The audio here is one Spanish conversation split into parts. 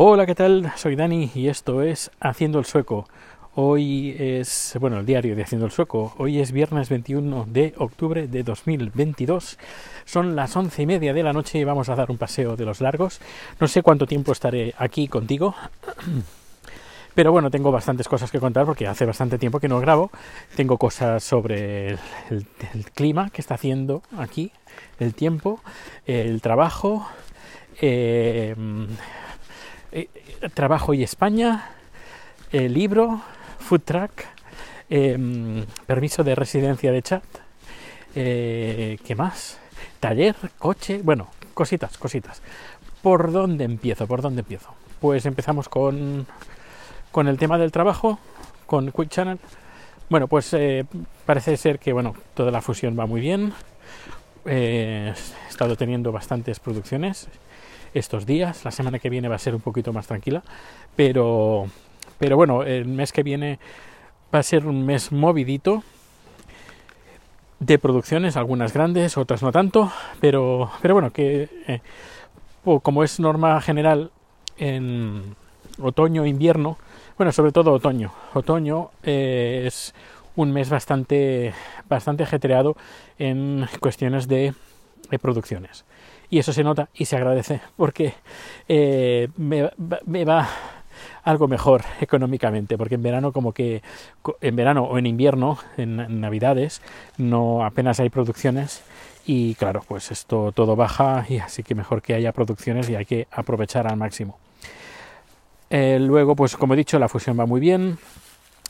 Hola, ¿qué tal? Soy Dani y esto es Haciendo el Sueco. Hoy es, bueno, el diario de Haciendo el Sueco. Hoy es viernes 21 de octubre de 2022. Son las once y media de la noche y vamos a dar un paseo de los largos. No sé cuánto tiempo estaré aquí contigo. Pero bueno, tengo bastantes cosas que contar porque hace bastante tiempo que no grabo. Tengo cosas sobre el, el clima que está haciendo aquí, el tiempo, el trabajo, eh, eh, trabajo y España, el libro, food track, eh, permiso de residencia de chat, eh, ¿qué más? Taller, coche, bueno, cositas, cositas. ¿Por dónde empiezo? ¿Por dónde empiezo? Pues empezamos con, con el tema del trabajo, con Quick Channel. Bueno, pues eh, parece ser que bueno, toda la fusión va muy bien. Eh, he estado teniendo bastantes producciones estos días. La semana que viene va a ser un poquito más tranquila, pero, pero bueno, el mes que viene va a ser un mes movidito de producciones, algunas grandes, otras no tanto, pero, pero bueno, que eh, como es norma general en otoño, invierno, bueno, sobre todo otoño, otoño eh, es un mes bastante, bastante ajetreado en cuestiones de, de producciones y eso se nota y se agradece porque eh, me, va algo mejor económicamente porque en verano como que en verano o en invierno en, navidades no apenas hay producciones y claro pues esto todo baja y así que mejor que haya producciones y hay que aprovechar al máximo. Eh, luego pues como he dicho la fusión va muy bien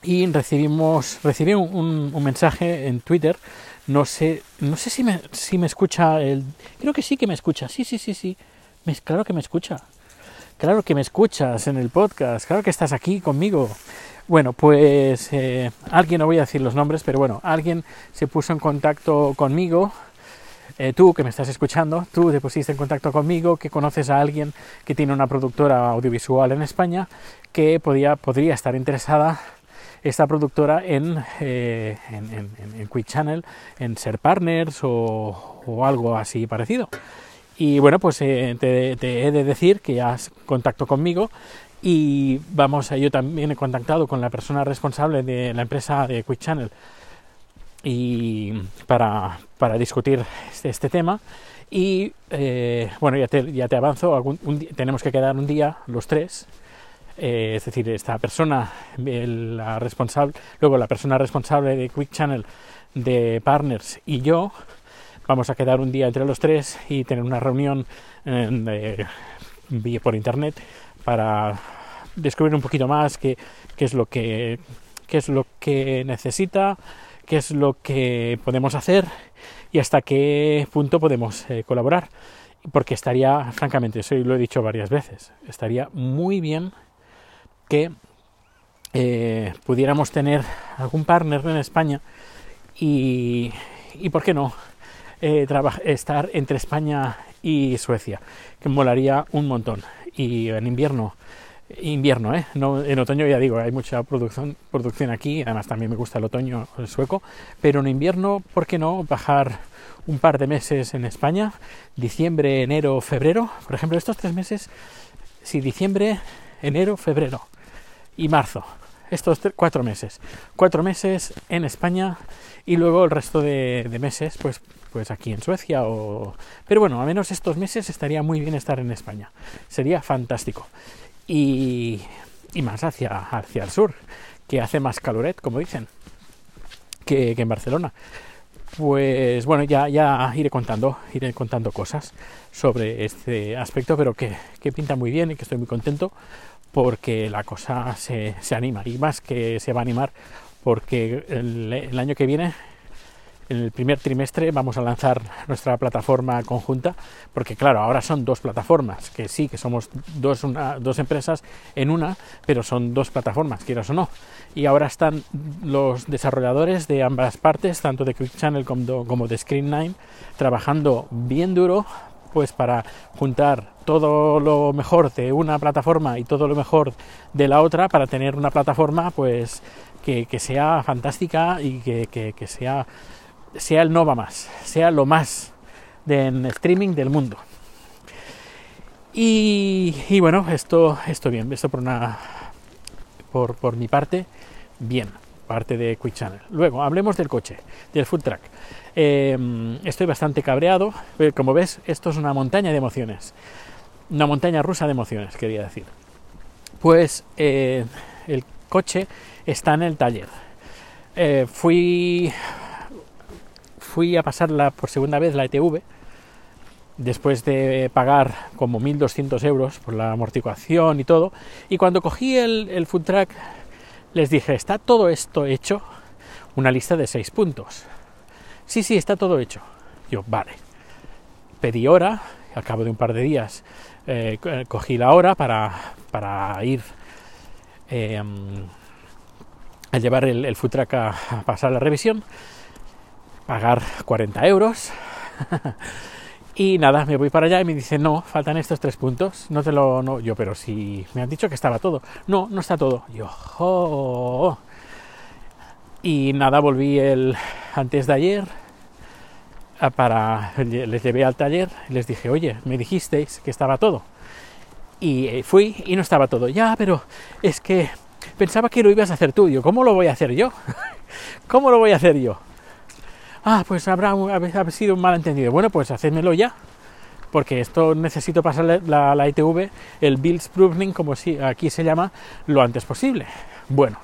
y recibimos recibí un, un mensaje en Twitter no sé, no sé si me, si me escucha el... Creo que sí que me escucha. Sí, sí, sí, sí. Claro que me escucha. Claro que me escuchas en el podcast. Claro que estás aquí conmigo. Bueno, pues eh, alguien, no voy a decir los nombres, pero bueno, alguien se puso en contacto conmigo. Eh, tú que me estás escuchando, tú te pusiste en contacto conmigo, que conoces a alguien que tiene una productora audiovisual en España que podía, podría estar interesada esta productora en, eh, en, en, en, Quick Channel, en ser partners o, o algo así parecido. Y bueno, pues eh, te, he de decir que ya has contacto conmigo y vamos, yo también he contactado con la persona responsable de la empresa de Quick Channel y para, para discutir este, este, tema. Y eh, bueno, ya te, ya te avanzo, tenemos que quedar un día los tres eh, es decir, esta persona, la responsable, luego la persona responsable de Quick Channel, de Partners y yo, vamos a quedar un día entre los tres y tener una reunión eh, por internet para descubrir un poquito más qué, qué es lo que qué es lo que necesita, qué es lo que podemos hacer y hasta qué punto podemos eh, colaborar. Porque estaría, francamente, eso lo he dicho varias veces, estaría muy bien que eh, pudiéramos tener algún partner en España y, y ¿por qué no? Eh, estar entre España y Suecia, que molaría un montón. Y en invierno, invierno, ¿eh? No, en otoño ya digo, hay mucha producción, producción aquí, además también me gusta el otoño el sueco, pero en invierno, ¿por qué no bajar un par de meses en España? Diciembre, enero, febrero, por ejemplo, estos tres meses, si diciembre, enero, febrero, y marzo. Estos cuatro meses. Cuatro meses en España y luego el resto de, meses, pues, pues aquí en Suecia. O... Pero bueno, a menos estos meses estaría muy bien estar en España. Sería fantástico. Y, y más hacia, hacia el sur, que hace más caloret, como dicen, que, que en Barcelona. Pues bueno, ya, ya iré contando, iré contando cosas sobre este aspecto, pero que, que pinta muy bien y que estoy muy contento porque la cosa se, se, anima y más que se va a animar porque el, el, año que viene en el primer trimestre vamos a lanzar nuestra plataforma conjunta porque claro ahora son dos plataformas que sí que somos dos, una, dos empresas en una pero son dos plataformas quieras o no. Y ahora están los desarrolladores de ambas partes tanto de Quick Channel como, como de Screen9 trabajando bien duro pues para juntar todo lo mejor de una plataforma y todo lo mejor de la otra para tener una plataforma pues que, que sea fantástica y que, que, que, sea, sea el Nova más, sea lo más de en streaming del mundo. Y, y bueno, esto, esto bien, esto por una por, por mi parte, bien, parte de Quick Channel. Luego, hablemos del coche, del food truck. Eh, estoy bastante cabreado, como ves, esto es una montaña de emociones, una montaña rusa de emociones, quería decir. Pues eh, el coche está en el taller. Eh, fui, fui a pasarla por segunda vez la ETV, después de pagar como 1.200 euros por la amortiguación y todo. Y cuando cogí el, el food truck, les dije, ¿está todo esto hecho? Una lista de seis puntos. Sí, sí, está todo hecho. Yo, vale. Pedí hora, al cabo de un par de días eh, cogí la hora para, para ir eh, a llevar el, el food truck a, pasar la revisión, pagar 40 euros. Y nada, me voy para allá y me dice, no, faltan estos tres puntos. No te lo. No. Yo, pero si me han dicho que estaba todo. No, no está todo. Yo, oh. Y nada, volví el antes de ayer para. Les llevé al taller y les dije, oye, me dijisteis que estaba todo. Y eh, fui y no estaba todo. Ya, pero es que pensaba que lo ibas a hacer tú. Yo, ¿cómo lo voy a hacer yo? ¿Cómo lo voy a hacer yo? ah, pues habrá ha sido un malentendido. Bueno, pues hacedmelo ya, porque esto necesito pasarle la, la ITV, el Bills Proving, como si aquí se llama, lo antes posible. Bueno,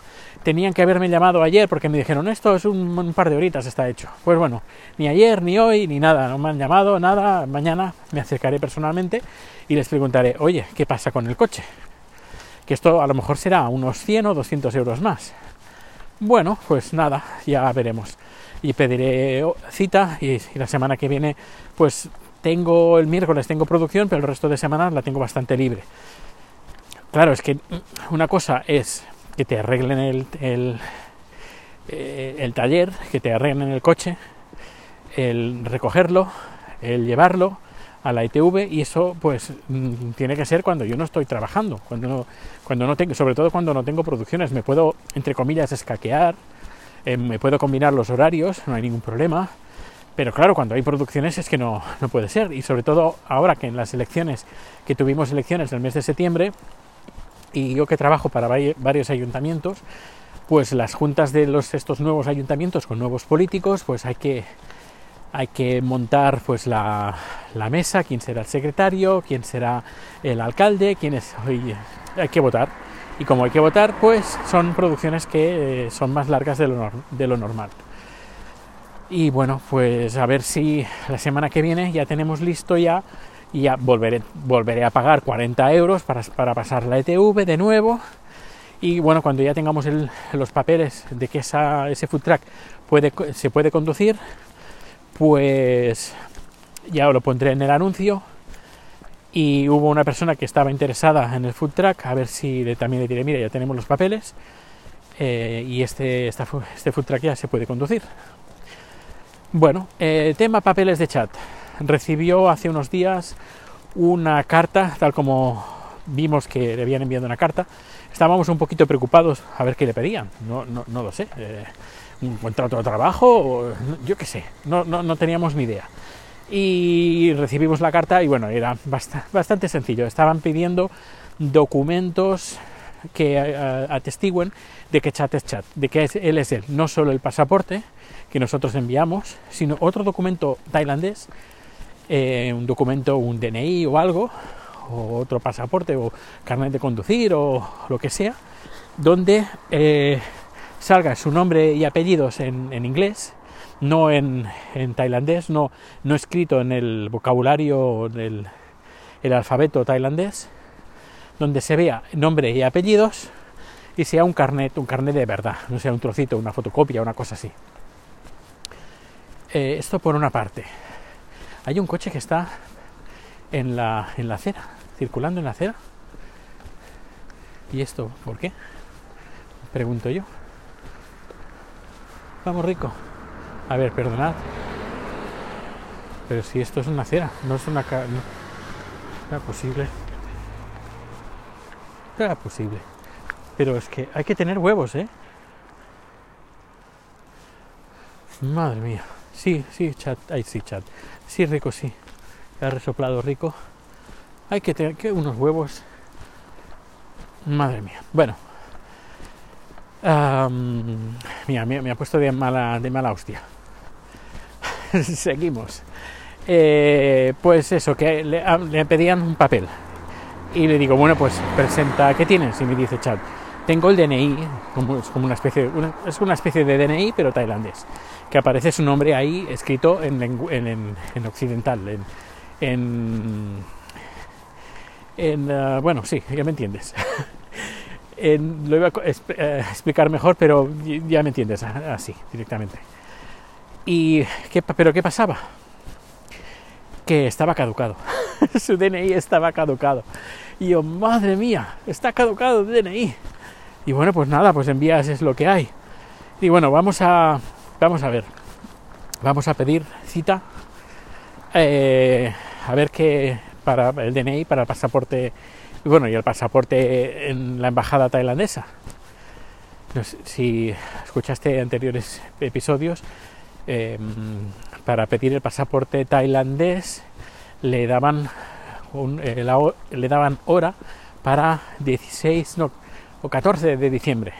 tenían que haberme llamado ayer porque me dijeron esto es un, par de horitas está hecho. Pues bueno, ni ayer, ni hoy, ni nada, no me han llamado, nada. Mañana me acercaré personalmente y les preguntaré, oye, ¿qué pasa con el coche? Que esto a lo mejor será unos 100 o 200 euros más. Bueno, pues nada, ya veremos y pediré cita y, y, la semana que viene pues tengo el miércoles tengo producción pero el resto de semana la tengo bastante libre claro es que una cosa es que te arreglen el, el, eh, el taller que te arreglen el coche el recogerlo el llevarlo a la ITV y eso pues mm, tiene que ser cuando yo no estoy trabajando cuando no, cuando no tengo sobre todo cuando no tengo producciones. Me puedo entre comillas escaquear eh, me puedo combinar los horarios, no hay ningún problema, pero claro, cuando hay producciones es que no, no puede ser, y sobre todo ahora que en las elecciones, que tuvimos elecciones el mes de septiembre, y yo que trabajo para varios ayuntamientos, pues las juntas de estos nuevos ayuntamientos con nuevos políticos, pues hay que, hay que montar pues la, la, mesa, quién será el secretario, quién será el alcalde, quién es, hay que votar y como hay que votar, pues son producciones que eh, son más largas de lo, de lo, normal. Y bueno, pues a ver si la semana que viene ya tenemos listo ya y ya volveré, volveré a pagar 40 euros para, para pasar la ETV de nuevo. Y bueno, cuando ya tengamos el, los papeles de que ese food truck puede, se puede conducir, pues ya lo pondré en el anuncio y hubo una persona que estaba interesada en el food truck, a ver si le, también le diré, mira, ya tenemos los papeles eh, y este, esta, este food truck ya se puede conducir. Bueno, eh, tema papeles de chat. Recibió hace unos días una carta, tal como vimos que le habían enviado una carta. Estábamos un poquito preocupados a ver qué le pedían, no, no, no lo sé. Eh, un contrato de trabajo, o, yo qué sé, no, no, no teníamos ni idea y recibimos la carta y bueno, era bastante sencillo. Estaban pidiendo documentos que uh, atestiguen de que chat es chat, de que él es él, no solo el pasaporte que nosotros enviamos, sino otro documento tailandés, eh, un documento, un DNI o algo, o otro pasaporte o carnet de conducir o lo que sea, donde eh, salga su nombre y apellidos en, inglés no en, en tailandés, no, no, escrito en el vocabulario del el alfabeto tailandés, donde se vea nombre y apellidos y sea un carnet, un carnet de verdad, no sea un trocito, una fotocopia, una cosa así. Eh, esto por una parte. Hay un coche que está en la, en la acera, circulando en la acera. ¿Y esto por qué? Pregunto yo. Vamos, rico. A ver, perdonad. Pero si esto es una acera, no es una... No, era posible. Era posible. Pero es que hay que tener huevos, ¿eh? Madre mía. Sí, sí, chat. Ay, sí, chat. Sí, rico, sí. Ha resoplado rico. Hay que tener que unos huevos. Madre mía. Bueno. mira, me, ha puesto de mala, de mala hostia. Seguimos. Eh, pues eso, que le, pedían un papel. Y le digo, bueno, pues presenta, ¿qué tienes? Y me dice Chad, tengo el DNI, es como una especie, es una especie de DNI, pero tailandés, que aparece su nombre ahí escrito en, en, occidental, en, en, uh, bueno, sí, ya me entiendes. lo iba a eh, explicar mejor, pero ya me entiendes, así, directamente. ¿Y qué, pero qué pasaba? Que estaba caducado. Su DNI estaba caducado. Y yo, madre mía, está caducado el DNI. Y bueno, pues nada, pues envías es lo que hay. Y bueno, vamos a, vamos a ver. Vamos a pedir cita. Eh, a ver qué para el DNI, para el pasaporte. Bueno, y el pasaporte en la embajada tailandesa. si escuchaste anteriores episodios, em, para pedir el pasaporte tailandés le daban eh, le daban hora para 16 no, o 14 de diciembre.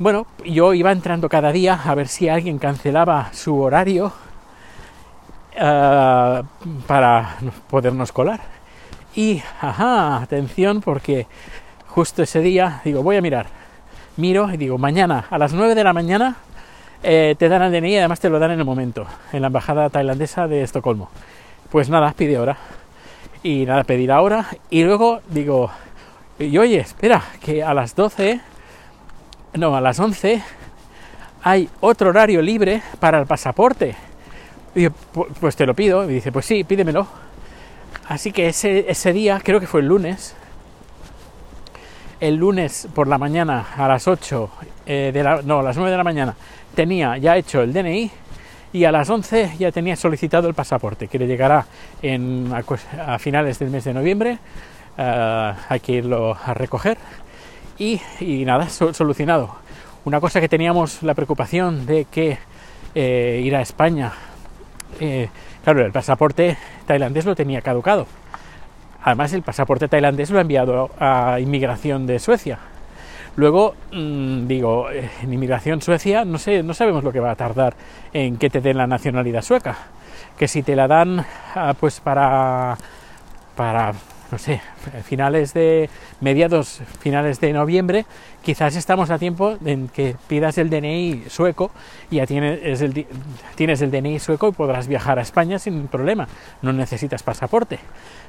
Bueno, yo iba entrando cada día a ver si alguien cancelaba su horario eh, para podernos colar. Y, ajá, atención, porque justo ese día digo, voy a mirar. Miro y digo, mañana a las 9 de la mañana eh, te dan el DNI y además te lo dan en el momento, en la embajada tailandesa de Estocolmo. Pues nada, pide ahora. Y nada, pedir ahora. Y luego digo, y oye, espera, que a las 12, no, a las 11 hay otro horario libre para el pasaporte. Y yo, pues te lo pido. Y dice, pues sí, pídemelo. Así que ese, día, creo que fue el lunes, el lunes por la mañana a las 8, eh, de la, no, a las 9 de la mañana, tenía ya hecho el DNI y a las 11 ya tenía solicitado el pasaporte, que le llegará en, a, finales del mes de noviembre. Eh, hay que irlo a recoger y, nada, solucionado. Una cosa que teníamos la preocupación de que eh, ir a España, eh, claro, el pasaporte tailandés lo tenía caducado. Además, el pasaporte tailandés lo ha enviado a inmigración de Suecia Luego, mm, digo, eh, en inmigración Suecia no sé, no sabemos lo que va a tardar en que te den la nacionalidad sueca. Que si te la dan ah, pues para para no sé, finales de mediados finales de noviembre, quizás estamos a tiempo en que pidas el DNI sueco y ya tienes el, DNI sueco y podrás viajar a España sin problema, no necesitas pasaporte.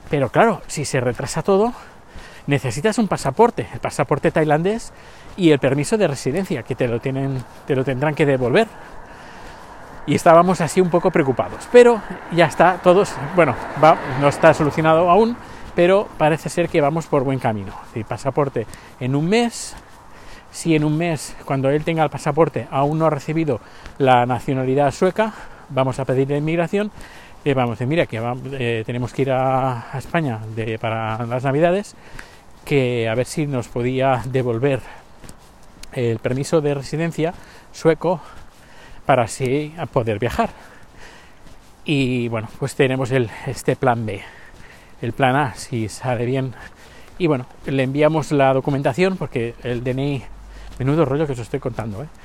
Pero claro, si se retrasa todo, necesitas un pasaporte, el pasaporte tailandés y el permiso de residencia, que te lo, tienen, te lo tendrán que devolver. Y estábamos así un poco preocupados. Pero ya está, todos, bueno, no está solucionado aún, pero parece ser que vamos por buen camino. El pasaporte en un mes, si en un mes, cuando él tenga el pasaporte, aún no ha recibido la nacionalidad sueca, vamos a pedirle inmigración. y vamos a decir, mira, que eh, tenemos que ir a, España para las Navidades que a ver si nos podía devolver el permiso de residencia sueco para así poder viajar. Y bueno, pues tenemos este plan B. El plan A, si sale bien. Y bueno, le enviamos la documentación porque el DNI, menudo rollo que os estoy contando, ¿eh?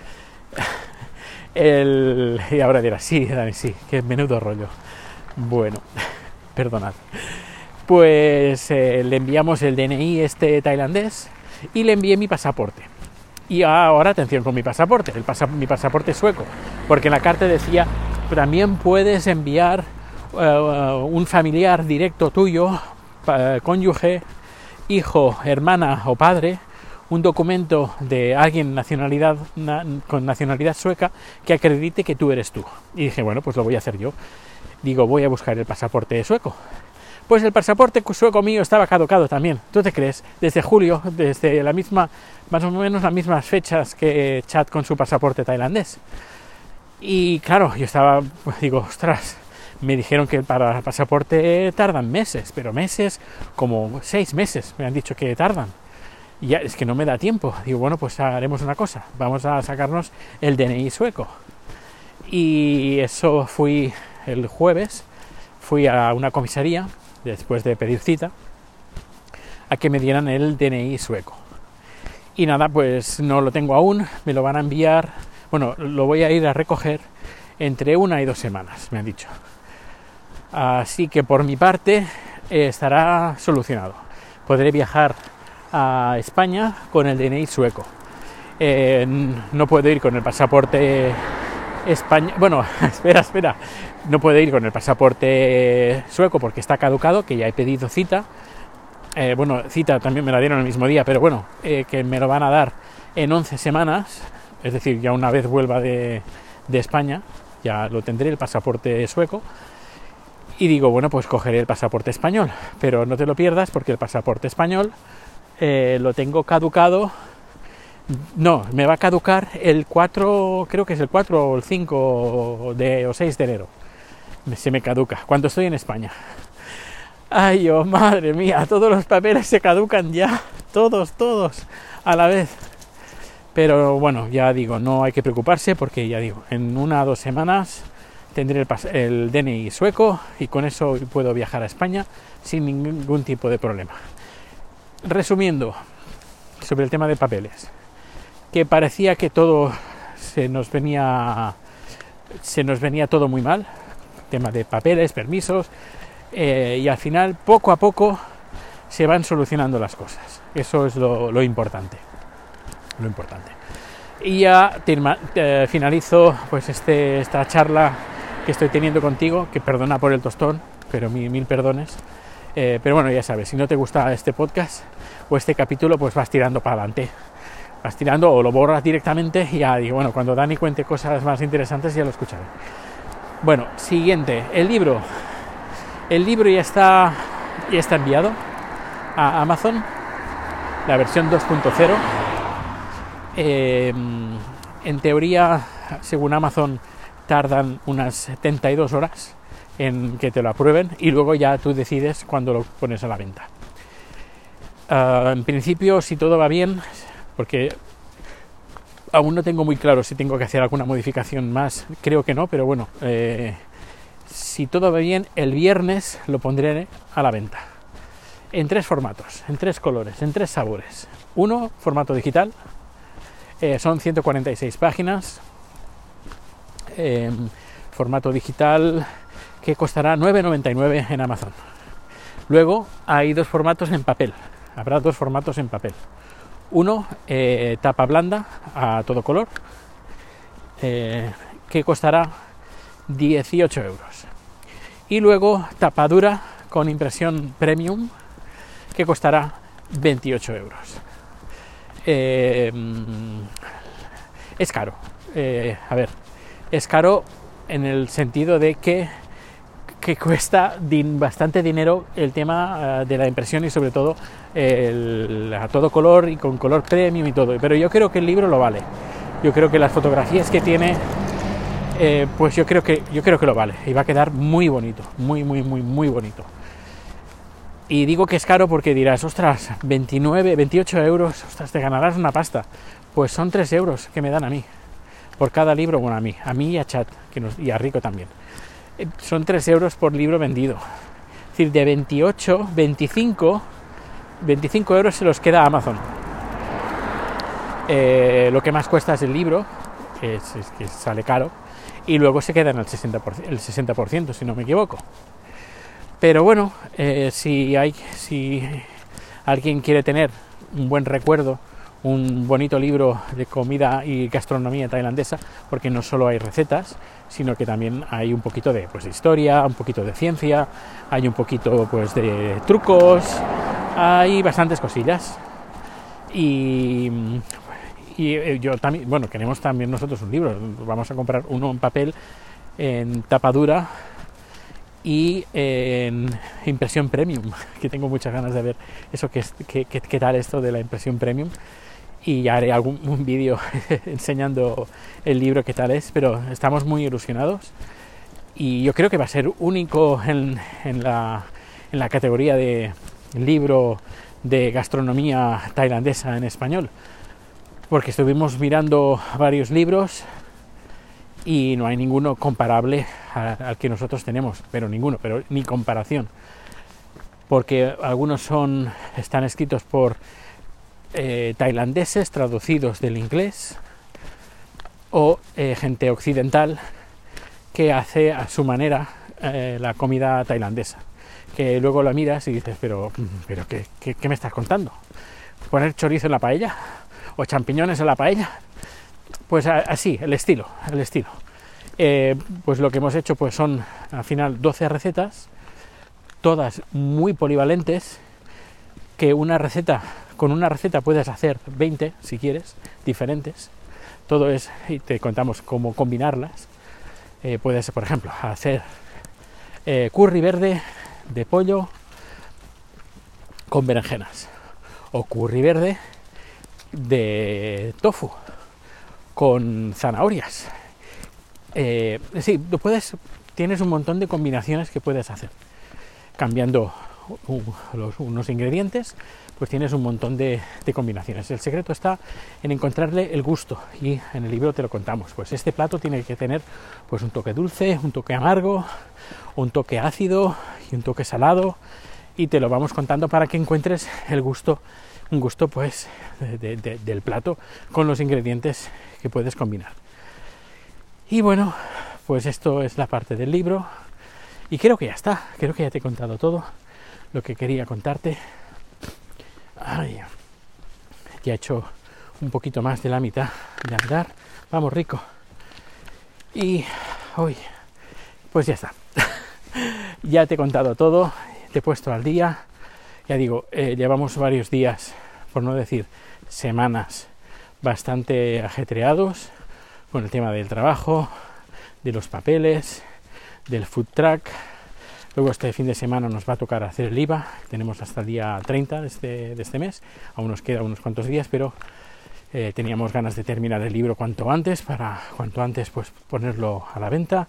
Y ahora dirá, sí, Dani, sí, qué menudo rollo. Bueno, perdonad pues eh, le enviamos el DNI este tailandés y le envié mi pasaporte. Y ahora atención con mi pasaporte, el mi pasaporte sueco, porque en la carta decía, también puedes enviar eh, un familiar directo tuyo, cónyuge, hijo, hermana o padre, un documento de alguien nacionalidad, con nacionalidad sueca que acredite que tú eres tú. Y dije, bueno, pues lo voy a hacer yo. Digo, voy a buscar el pasaporte sueco. Pues el pasaporte sueco mío estaba caducado también. ¿Tú te crees? Desde julio, desde la misma, más o menos las mismas fechas que Chad con su pasaporte tailandés. Y claro, yo estaba, pues digo, ostras, me dijeron que para el pasaporte tardan meses, pero meses, como seis meses me han dicho que tardan. Y ya es que no me da tiempo. Digo, bueno, pues haremos una cosa, vamos a sacarnos el DNI sueco. Y eso fui el jueves, fui a una comisaría después de pedir cita, a que me dieran el DNI sueco. Y nada, pues no lo tengo aún, me lo van a enviar, bueno, lo voy a ir a recoger entre una y dos semanas, me han dicho. Así que por mi parte eh, estará solucionado. Podré viajar a España con el DNI sueco. Eh, no puedo ir con el pasaporte español. Bueno, espera, espera. No puedo ir con el pasaporte sueco porque está caducado, que ya he pedido cita. Eh, bueno, cita también me la dieron el mismo día, pero bueno, que me lo van a dar en 11 semanas. Es decir, ya una vez vuelva de, de España, ya lo tendré el pasaporte sueco. Y digo, bueno, pues cogeré el pasaporte español, pero no te lo pierdas porque el pasaporte español eh, lo tengo caducado. No, me va a caducar el 4, creo que es el 4 o el 5 de, o 6 de enero. Se me caduca, cuando estoy en España. Ay, oh, madre mía, todos los papeles se caducan ya, todos, todos, a la vez. Pero bueno, ya digo, no hay que preocuparse porque ya digo, en una o dos semanas tendré el, DNI sueco y con eso puedo viajar a España sin ningún tipo de problema. Resumiendo sobre el tema de papeles, que parecía que todo se nos venía se nos venía todo muy mal, tema de papeles, permisos, eh, y al final poco a poco se van solucionando las cosas. Eso es lo, importante. Lo importante. Y ya eh, finalizo pues este, esta charla que estoy teniendo contigo, que perdona por el tostón, pero mil, perdones. Eh, pero bueno, ya sabes, si no te gusta este podcast o este capítulo, pues vas tirando para adelante. Vas tirando o lo borras directamente y ya digo, bueno, cuando Dani cuente cosas más interesantes ya lo escucharé. Bueno, siguiente, el libro. El libro ya está, ya está enviado a Amazon, la versión 2.0. Eh, en teoría, según Amazon, tardan unas 72 horas en que te lo aprueben y luego ya tú decides cuándo lo pones a la venta. Ah, en principio, si todo va bien, porque aún no tengo muy claro si tengo que hacer alguna modificación más, creo que no, pero bueno, eh, si todo va bien, el viernes lo pondré a la venta. En tres formatos, en tres colores, en tres sabores. Uno, formato digital, eh, son 146 páginas, formato digital que costará 9,99 en Amazon. Luego hay dos formatos en papel. Habrá dos formatos en papel. Uno, eh, tapa blanda a todo color, eh, que costará 18 euros. Y luego tapa dura con impresión premium, que costará 28 euros. Eh, es caro. a ver, es caro en el sentido de que, que cuesta bastante dinero el tema eh, de la impresión y sobre todo a todo color y con color premium y todo. Pero yo creo que el libro lo vale. Yo creo que las fotografías que tiene, eh, pues yo creo que yo creo que lo vale y va a quedar muy bonito, muy muy muy muy bonito. Y digo que es caro porque dirás, ostras, 29, 28 euros, ostras, te ganarás una pasta. Pues son 3 euros que me dan a mí por cada libro, bueno, a mí, a mí y a Chat, que nos, y a Rico también. Eh, son 3 euros por libro vendido. Es decir, de 28, 25, 25 euros se los queda a Amazon. Eh, lo que más cuesta es el libro, que, es, que sale caro, y luego se queda en el 60%, el 60% si no me equivoco. Pero bueno, eh, si, hay, si alguien quiere tener un buen recuerdo un bonito libro de comida y gastronomía tailandesa, porque no solo hay recetas, sino que también hay un poquito de, pues, historia, un poquito de ciencia, hay un poquito pues, de trucos, hay bastantes cosillas. Y, eh, yo también, bueno, queremos también nosotros un libro, vamos a comprar uno en papel, en tapadura y en impresión premium, que tengo muchas ganas de ver eso, que, que, qué tal esto de la impresión premium y ya haré algún vídeo enseñando el libro que tal es, pero estamos muy ilusionados y yo creo que va a ser único en, en, la, en la categoría de libro de gastronomía tailandesa en español, porque estuvimos mirando varios libros y no hay ninguno comparable al que nosotros tenemos, pero ninguno, pero ni comparación. porque algunos son están escritos por eh, tailandeses traducidos del inglés o eh, gente occidental que hace a su manera eh, la comida tailandesa que luego la miras y dices pero pero ¿qué, qué, me estás contando poner chorizo en la paella o champiñones en la paella pues así el estilo el estilo. Pues lo que hemos hecho pues son al final 12 recetas todas muy polivalentes, que una receta, con una receta puedes hacer 20 si quieres, diferentes. Todo es, y te contamos cómo combinarlas. Eh, puedes, por ejemplo, hacer eh, curry verde de pollo con berenjenas o curry verde de tofu con zanahorias. Eh, sí, puedes, tienes un montón de combinaciones que puedes hacer cambiando unos ingredientes, pues tienes un montón de, combinaciones. El secreto está en encontrarle el gusto y en el libro te lo contamos. Pues este plato tiene que tener pues un toque dulce, un toque amargo, un toque ácido y un toque salado y te lo vamos contando para que encuentres el gusto, un gusto pues del plato con los ingredientes que puedes combinar. Y bueno, pues esto es la parte del libro. Y creo que ya está, creo que ya te he contado todo lo que quería contarte. Ay, ya he hecho un poquito más de la mitad de andar. Vamos, rico. Y hoy, pues ya está. ya te he contado todo, te he puesto al día. Ya digo, eh, llevamos varios días, por no decir semanas, bastante ajetreados con el tema del trabajo, de los papeles, del food truck. Luego este fin de semana nos va a tocar hacer el IVA, tenemos hasta el día 30 de este, de este mes, aún nos queda unos cuantos días, pero eh, teníamos ganas de terminar el libro cuanto antes, para cuanto antes pues ponerlo a la venta,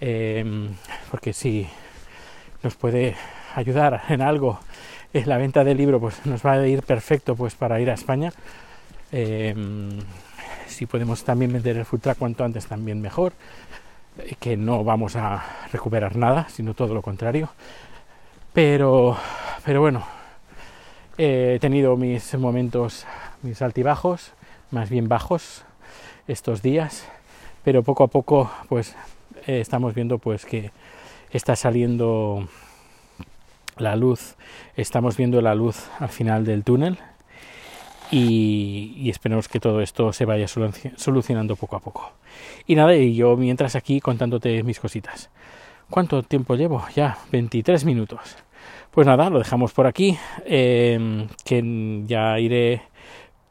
em, porque si nos puede ayudar en algo es la venta del libro, pues nos va a ir perfecto pues para ir a España. Em, si podemos también vender el food truck cuanto antes también mejor que no vamos a recuperar nada, sino todo lo contrario. Pero, pero bueno, he tenido mis momentos, mis altibajos, más bien bajos estos días, pero poco a poco pues estamos viendo pues que está saliendo la luz, estamos viendo la luz al final del túnel y, esperemos que todo esto se vaya solucionando poco a poco. Y nada, y yo mientras aquí contándote mis cositas. ¿Cuánto tiempo llevo? Ya, 23 minutos. Pues nada, lo dejamos por aquí, em, que ya iré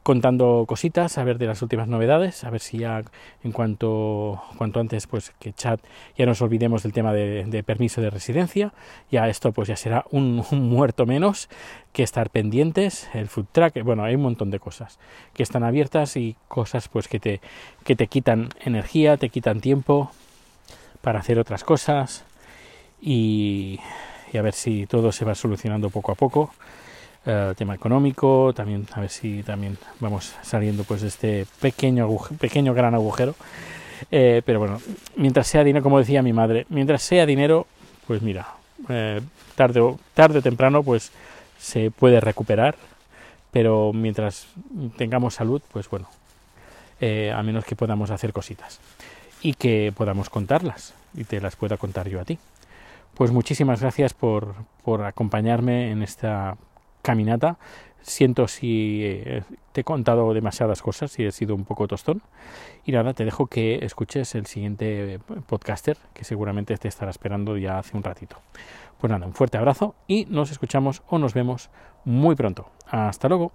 contando cositas, a ver de las últimas novedades, a ver si ya en cuanto, cuanto antes pues que chat ya nos olvidemos del tema de, permiso de residencia, ya esto pues ya será un, muerto menos que estar pendientes, el food track, bueno, hay un montón de cosas que están abiertas y cosas pues que te, que te quitan energía, te quitan tiempo para hacer otras cosas y, y a ver si todo se va solucionando poco a poco eh, tema económico, también a ver si también vamos saliendo pues de este pequeño pequeño gran agujero. Eh, pero bueno, mientras sea dinero, como decía mi madre, mientras sea dinero, pues mira, eh, tarde, o, tarde o temprano pues se puede recuperar, pero mientras tengamos salud, pues bueno, a menos que podamos hacer cositas y que podamos contarlas y te las pueda contar yo a ti. Pues muchísimas gracias por, por acompañarme en esta caminata. Siento si eh, te he contado demasiadas cosas, y he sido un poco tostón. Y nada, te dejo que escuches el siguiente podcaster, que seguramente te estará esperando ya hace un ratito. Pues nada, un fuerte abrazo y nos escuchamos o nos vemos muy pronto. Hasta luego.